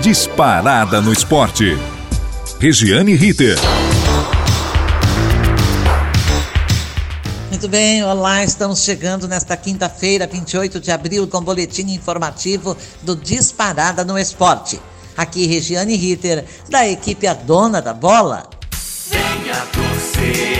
Disparada no esporte. Regiane Ritter. Muito bem, olá, estamos chegando nesta quinta-feira, 28 de abril, com o boletim informativo do Disparada no Esporte. Aqui, Regiane Ritter, da equipe A Dona da Bola. Venha torcer,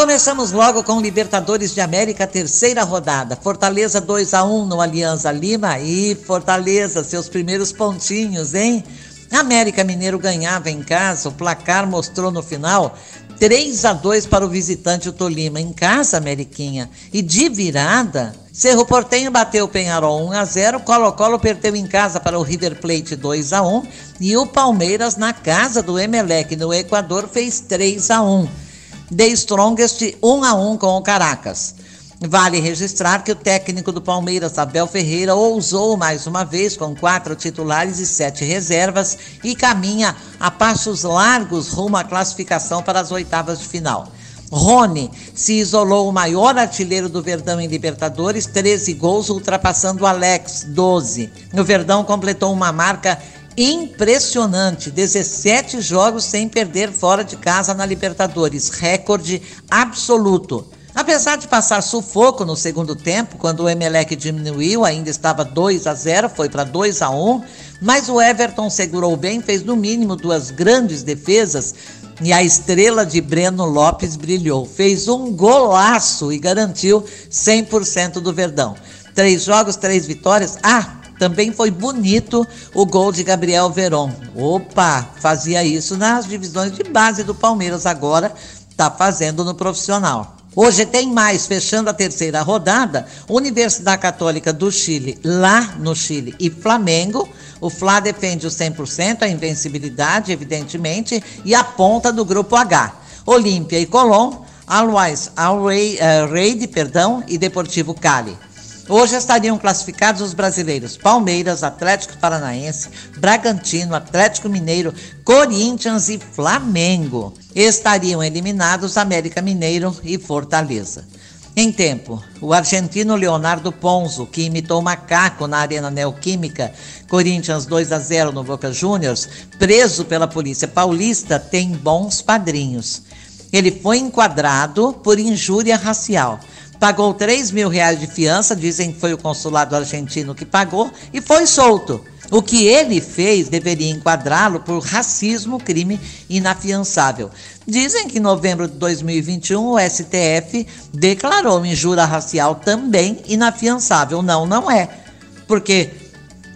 começamos logo com Libertadores de América, terceira rodada. Fortaleza 2 a 1 no Alianza Lima e Fortaleza, seus primeiros pontinhos, hein? América Mineiro ganhava em casa, o placar mostrou no final 3 a 2 para o visitante o Tolima em casa, Ameriquinha. E de virada, Cerro Portenho bateu o Penharol 1 a 0, Colo-Colo perdeu em casa para o River Plate 2 a 1 e o Palmeiras na casa do Emelec no Equador fez 3 a 1. The Strongest 1 a 1 com o Caracas. Vale registrar que o técnico do Palmeiras, Abel Ferreira, ousou mais uma vez com quatro titulares e sete reservas e caminha a passos largos rumo à classificação para as oitavas de final. Rony se isolou o maior artilheiro do Verdão em Libertadores, 13 gols, ultrapassando Alex, 12. O Verdão completou uma marca impressionante, 17 jogos sem perder fora de casa na Libertadores, recorde absoluto. Apesar de passar sufoco no segundo tempo, quando o Emelec diminuiu, ainda estava 2 a 0, foi para 2 a 1, mas o Everton segurou bem, fez no mínimo duas grandes defesas e a estrela de Breno Lopes brilhou. Fez um golaço e garantiu 100% do Verdão. Três jogos, três vitórias. Ah, também foi bonito o gol de Gabriel Veron. Opa, fazia isso nas divisões de base do Palmeiras, agora está fazendo no profissional. Hoje tem mais, fechando a terceira rodada, Universidade Católica do Chile, lá no Chile, e Flamengo. O Fla defende o 100%, a invencibilidade, evidentemente, e a ponta do grupo H. Olímpia e Colón, Always, Always, uh, perdão, e Deportivo Cali. Hoje estariam classificados os brasileiros Palmeiras, Atlético Paranaense, Bragantino, Atlético Mineiro, Corinthians e Flamengo. Estariam eliminados América Mineiro e Fortaleza. Em tempo, o argentino Leonardo Ponzo, que imitou macaco na Arena Neoquímica, Corinthians 2 a 0 no Boca Juniors, preso pela polícia paulista, tem bons padrinhos. Ele foi enquadrado por injúria racial pagou 3 mil reais de fiança, dizem que foi o consulado argentino que pagou, e foi solto. O que ele fez deveria enquadrá-lo por racismo, crime inafiançável. Dizem que em novembro de 2021 o STF declarou injúria racial também inafiançável. Não, não é. Porque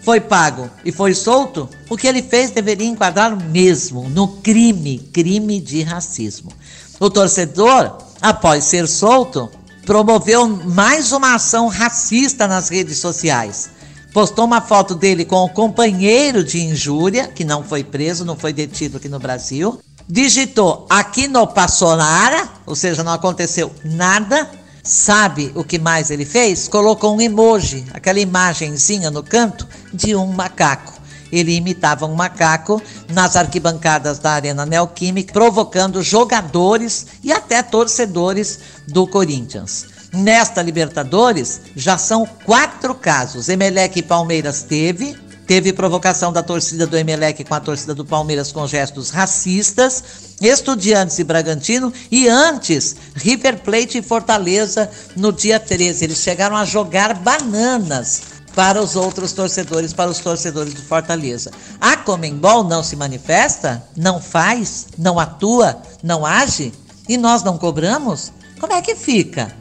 foi pago e foi solto, o que ele fez deveria enquadrá-lo mesmo no crime, crime de racismo. O torcedor, após ser solto, promoveu mais uma ação racista nas redes sociais. Postou uma foto dele com o companheiro de injúria, que não foi preso, não foi detido aqui no Brasil. Digitou aqui no Passonara, ou seja, não aconteceu nada. Sabe o que mais ele fez? Colocou um emoji, aquela imagenzinha no canto de um macaco. Ele imitava um macaco nas arquibancadas da Arena Neoquímica, provocando jogadores e até torcedores do Corinthians. Nesta Libertadores, já são quatro casos. Emelec e Palmeiras teve, teve provocação da torcida do Emelec com a torcida do Palmeiras com gestos racistas, Estudiantes e Bragantino e antes River Plate e Fortaleza no dia 13. Eles chegaram a jogar bananas para os outros torcedores, para os torcedores do Fortaleza. A Comembol não se manifesta, não faz, não atua, não age e nós não cobramos? Como é que fica?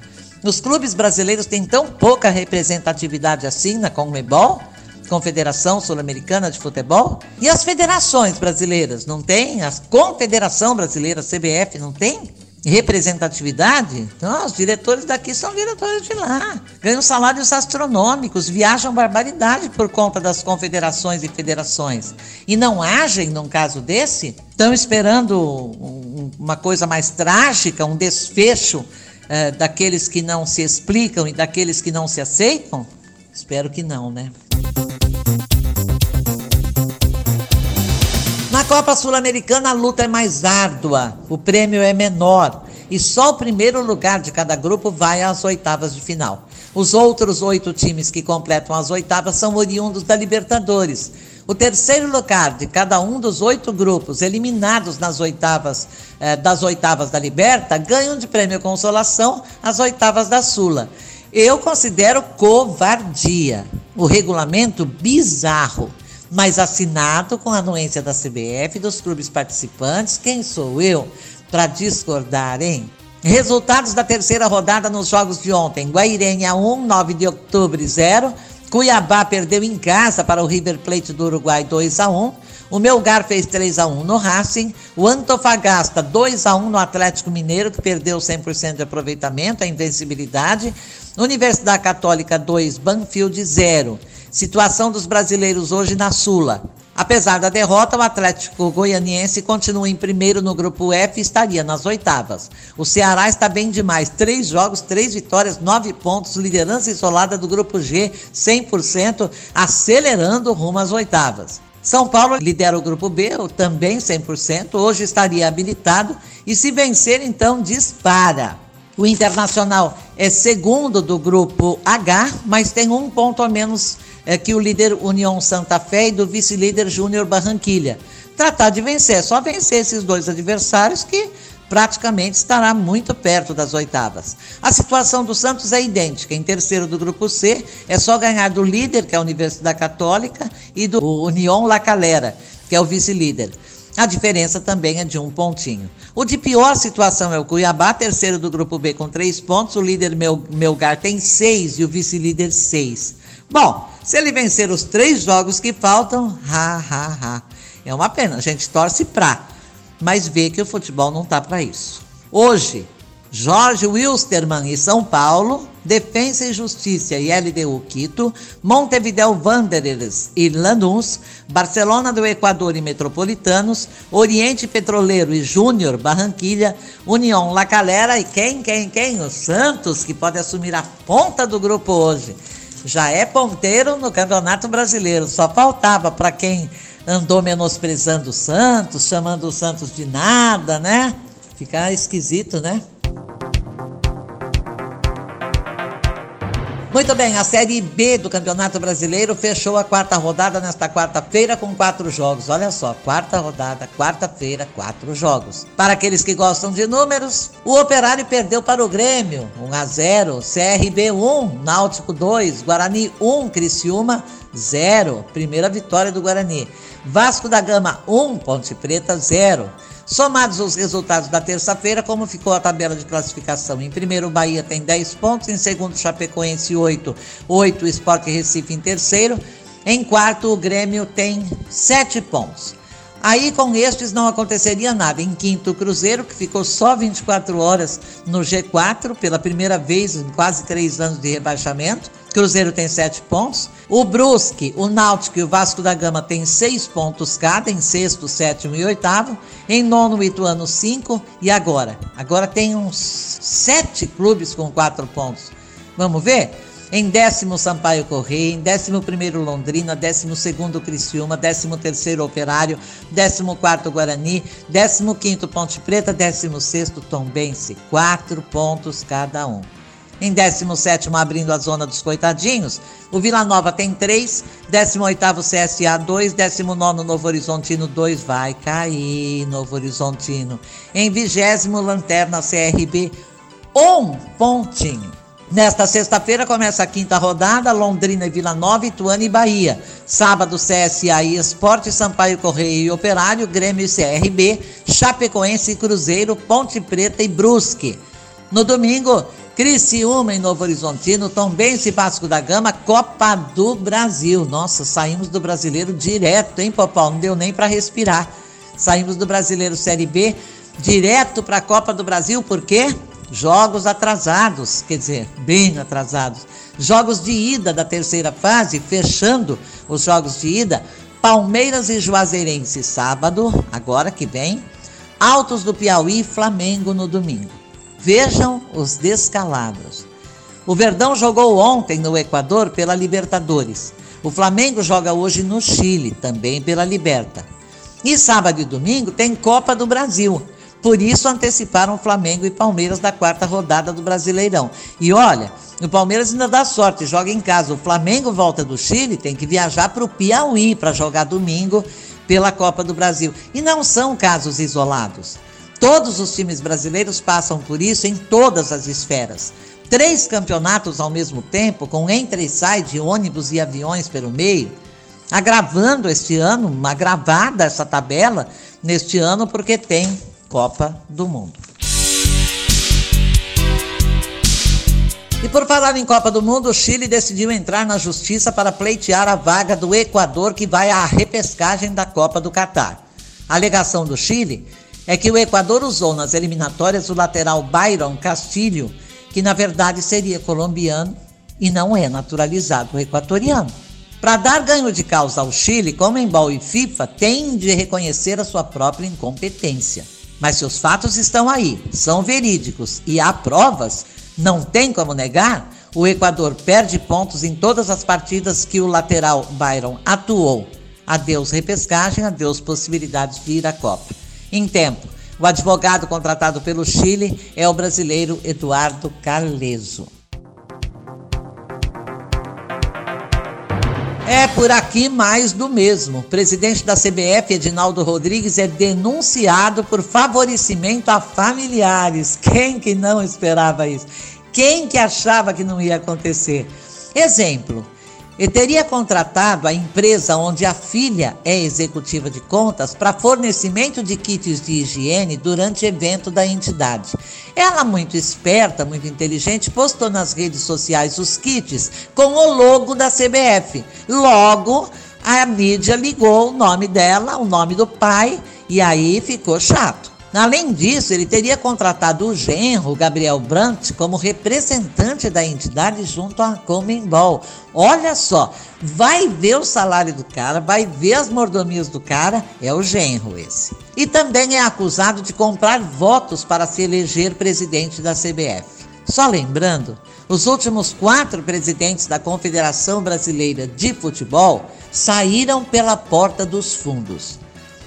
Os clubes brasileiros têm tão pouca representatividade assim na Comembol? Confederação Sul-Americana de Futebol? E as federações brasileiras, não tem? A Confederação Brasileira, CBF, não tem? Representatividade? Então, os diretores daqui são diretores de lá. Ganham salários astronômicos, viajam barbaridade por conta das confederações e federações. E não agem num caso desse? Estão esperando uma coisa mais trágica, um desfecho é, daqueles que não se explicam e daqueles que não se aceitam? Espero que não, né? Na Copa Sul-Americana a luta é mais árdua, o prêmio é menor e só o primeiro lugar de cada grupo vai às oitavas de final. Os outros oito times que completam as oitavas são oriundos da Libertadores. O terceiro lugar de cada um dos oito grupos eliminados nas oitavas eh, das oitavas da Liberta ganham de prêmio consolação as oitavas da Sula. Eu considero covardia. O regulamento bizarro mas assinado com a anuência da CBF e dos clubes participantes. Quem sou eu para discordar, hein? Resultados da terceira rodada nos jogos de ontem: Guairenha 1, 9 de outubro 0. Cuiabá perdeu em casa para o River Plate do Uruguai 2 a 1. O Melgar fez 3 a 1 no Racing. O Antofagasta 2 a 1 no Atlético Mineiro, que perdeu 100% de aproveitamento, a invencibilidade. Universidade Católica 2, Banfield 0. Situação dos brasileiros hoje na Sula. Apesar da derrota, o Atlético Goianiense continua em primeiro no grupo F e estaria nas oitavas. O Ceará está bem demais. Três jogos, três vitórias, nove pontos, liderança isolada do grupo G, 100%, acelerando rumo às oitavas. São Paulo lidera o grupo B, também 100%, hoje estaria habilitado e se vencer, então dispara. O Internacional é segundo do grupo H, mas tem um ponto a menos é que o líder União Santa Fé e do vice-líder Júnior Barranquilha. Tratar de vencer, é só vencer esses dois adversários que praticamente estará muito perto das oitavas. A situação do Santos é idêntica. Em terceiro do grupo C, é só ganhar do líder, que é a Universidade Católica, e do União La Calera, que é o vice-líder. A diferença também é de um pontinho. O de pior situação é o Cuiabá, terceiro do grupo B com três pontos. O líder Melgar tem seis e o vice-líder seis. Bom, se ele vencer os três jogos que faltam, ha, ha, ha. É uma pena, a gente torce pra, mas vê que o futebol não tá para isso. Hoje, Jorge Wilstermann e São Paulo, Defensa e Justiça e LDU Quito, Montevideo Wanderers e Lanús, Barcelona do Equador e Metropolitanos, Oriente Petroleiro e Júnior Barranquilha, União La Calera e quem, quem, quem? O Santos, que pode assumir a ponta do grupo hoje já é ponteiro no Campeonato Brasileiro. Só faltava para quem andou menosprezando o Santos, chamando o Santos de nada, né? Ficar esquisito, né? Muito bem, a Série B do Campeonato Brasileiro fechou a quarta rodada nesta quarta-feira com quatro jogos. Olha só, quarta rodada, quarta-feira, quatro jogos. Para aqueles que gostam de números, o Operário perdeu para o Grêmio, 1 a 0, CRB 1, Náutico 2, Guarani 1, Criciúma 0. Primeira vitória do Guarani. Vasco da Gama 1, Ponte Preta 0. Somados os resultados da terça-feira, como ficou a tabela de classificação? Em primeiro, Bahia tem 10 pontos, em segundo, Chapecoense 8, 8, Esporte Recife em terceiro. Em quarto, o Grêmio tem 7 pontos. Aí com estes não aconteceria nada. Em quinto, o Cruzeiro, que ficou só 24 horas no G4, pela primeira vez em quase três anos de rebaixamento. Cruzeiro tem sete pontos. O Brusque, o Náutico e o Vasco da Gama têm seis pontos cada, em sexto, sétimo e oitavo. Em nono, o Ituano, cinco. E agora? Agora tem uns sete clubes com quatro pontos. Vamos ver? Em décimo, Sampaio Correia. Em décimo primeiro, Londrina. Décimo segundo, Criciúma. Décimo terceiro, Operário. Décimo quarto, Guarani. Décimo quinto, Ponte Preta. Décimo sexto, Tombense. Quatro pontos cada um. Em 17 abrindo a zona dos coitadinhos, o Vila Nova tem 3, 18 CSA 2, 19 Novo Horizontino 2, vai cair Novo Horizontino. Em 20 Lanterna CRB, um pontinho. Nesta sexta-feira começa a quinta rodada, Londrina e Vila Nova, Ituano e Bahia. Sábado, CSA e Esporte, Sampaio Correia e Operário, Grêmio e CRB, Chapecoense e Cruzeiro, Ponte Preta e Brusque. No domingo, Criciúma em Novo Horizontino, Tombense e Vasco da Gama, Copa do Brasil. Nossa, saímos do brasileiro direto, hein, Popó? Não deu nem para respirar. Saímos do brasileiro Série B direto para a Copa do Brasil, por quê? Jogos atrasados, quer dizer, bem atrasados. Jogos de ida da terceira fase, fechando os jogos de ida. Palmeiras e Juazeirense sábado, agora que vem. Altos do Piauí e Flamengo no domingo. Vejam os descalabros. O Verdão jogou ontem no Equador pela Libertadores. O Flamengo joga hoje no Chile, também pela Liberta. E sábado e domingo tem Copa do Brasil. Por isso anteciparam Flamengo e Palmeiras da quarta rodada do Brasileirão. E olha, o Palmeiras ainda dá sorte, joga em casa. O Flamengo volta do Chile, tem que viajar para o Piauí para jogar domingo pela Copa do Brasil. E não são casos isolados. Todos os times brasileiros passam por isso em todas as esferas. Três campeonatos ao mesmo tempo, com entra e sai de ônibus e aviões pelo meio, agravando este ano, agravada essa tabela neste ano, porque tem Copa do Mundo. E por falar em Copa do Mundo, o Chile decidiu entrar na justiça para pleitear a vaga do Equador que vai à repescagem da Copa do Catar. A alegação do Chile é que o Equador usou nas eliminatórias o lateral Byron Castilho, que na verdade seria colombiano e não é naturalizado equatoriano. Para dar ganho de causa ao Chile, Comembol e FIFA têm de reconhecer a sua própria incompetência. Mas se os fatos estão aí, são verídicos e há provas, não tem como negar, o Equador perde pontos em todas as partidas que o lateral Byron atuou. Adeus repescagem, adeus possibilidades de ir à Copa. Em tempo, o advogado contratado pelo Chile é o brasileiro Eduardo Carleso. É por aqui mais do mesmo. O presidente da CBF, Edinaldo Rodrigues, é denunciado por favorecimento a familiares. Quem que não esperava isso? Quem que achava que não ia acontecer? Exemplo, ele teria contratado a empresa onde a filha é executiva de contas para fornecimento de kits de higiene durante evento da entidade. Ela, muito esperta, muito inteligente, postou nas redes sociais os kits com o logo da CBF. Logo, a mídia ligou o nome dela, o nome do pai, e aí ficou chato. Além disso, ele teria contratado o genro, Gabriel Brandt, como representante da entidade junto à Comembol. Olha só, vai ver o salário do cara, vai ver as mordomias do cara, é o genro esse. E também é acusado de comprar votos para se eleger presidente da CBF. Só lembrando, os últimos quatro presidentes da Confederação Brasileira de Futebol saíram pela porta dos fundos.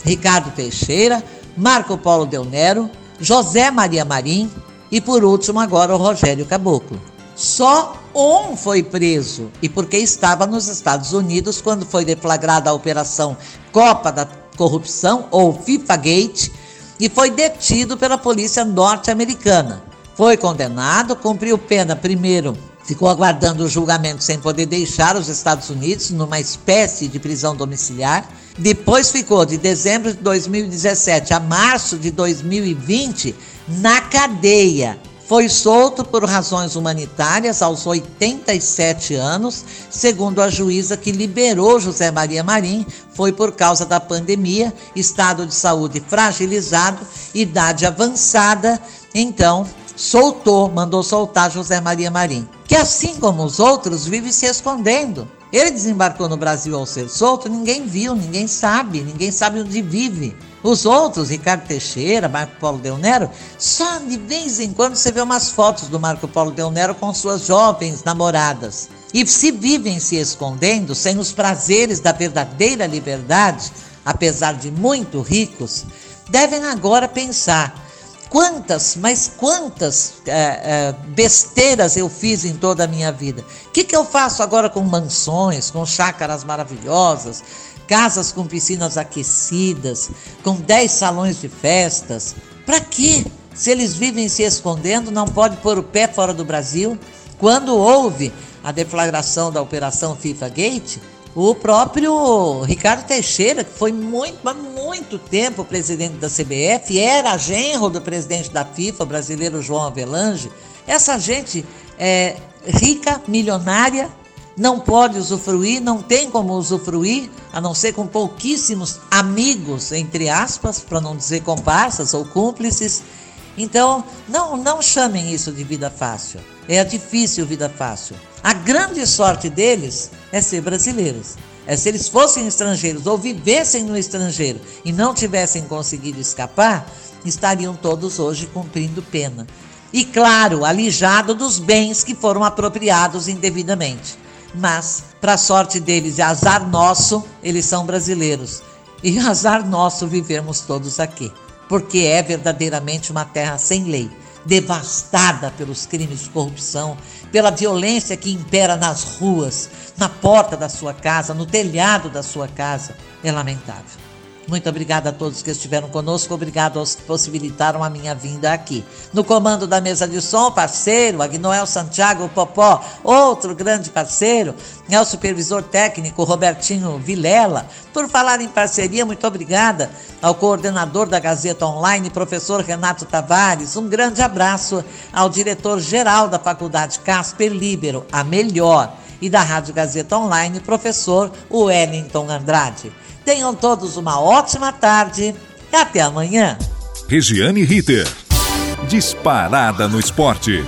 Ricardo Teixeira, Marco Polo Del Nero, José Maria Marim e por último agora o Rogério Caboclo. Só um foi preso e porque estava nos Estados Unidos quando foi deflagrada a operação Copa da Corrupção ou FIFA Gate e foi detido pela polícia norte-americana. Foi condenado, cumpriu pena primeiro ficou aguardando o julgamento sem poder deixar os Estados Unidos numa espécie de prisão domiciliar. Depois ficou de dezembro de 2017 a março de 2020 na cadeia. Foi solto por razões humanitárias aos 87 anos, segundo a juíza que liberou José Maria Marim, foi por causa da pandemia, estado de saúde fragilizado, idade avançada, então soltou, mandou soltar José Maria Marim, que assim como os outros vive se escondendo. Ele desembarcou no Brasil ao ser solto, ninguém viu, ninguém sabe, ninguém sabe onde vive. Os outros, Ricardo Teixeira, Marco Polo Del Nero, só de vez em quando você vê umas fotos do Marco Polo Del Nero com suas jovens namoradas. E se vivem se escondendo sem os prazeres da verdadeira liberdade, apesar de muito ricos, devem agora pensar Quantas, mas quantas é, é, besteiras eu fiz em toda a minha vida. O que, que eu faço agora com mansões, com chácaras maravilhosas, casas com piscinas aquecidas, com 10 salões de festas? Para quê? Se eles vivem se escondendo, não pode pôr o pé fora do Brasil? Quando houve a deflagração da Operação FIFA Gate, o próprio Ricardo Teixeira, que foi muito, muito tempo presidente da CBF, era genro do presidente da FIFA, brasileiro João Avelange. Essa gente é rica, milionária, não pode usufruir, não tem como usufruir, a não ser com pouquíssimos amigos, entre aspas, para não dizer comparsas ou cúmplices. Então, não, não chamem isso de vida fácil. É difícil vida fácil. A grande sorte deles é ser brasileiros. É se eles fossem estrangeiros ou vivessem no estrangeiro e não tivessem conseguido escapar, estariam todos hoje cumprindo pena. E claro, alijado dos bens que foram apropriados indevidamente. Mas, para sorte deles e azar nosso, eles são brasileiros. E azar nosso vivermos todos aqui. Porque é verdadeiramente uma terra sem lei, devastada pelos crimes de corrupção, pela violência que impera nas ruas, na porta da sua casa, no telhado da sua casa. É lamentável. Muito obrigada a todos que estiveram conosco, obrigado aos que possibilitaram a minha vinda aqui. No comando da mesa de som, parceiro, Agnoel Santiago Popó, outro grande parceiro, é o supervisor técnico Robertinho Vilela. Por falar em parceria, muito obrigada ao coordenador da Gazeta Online, professor Renato Tavares. Um grande abraço ao diretor-geral da Faculdade Casper Libero, a melhor, e da Rádio Gazeta Online, professor Wellington Andrade. Tenham todos uma ótima tarde e até amanhã. Regiane Ritter. Disparada no esporte.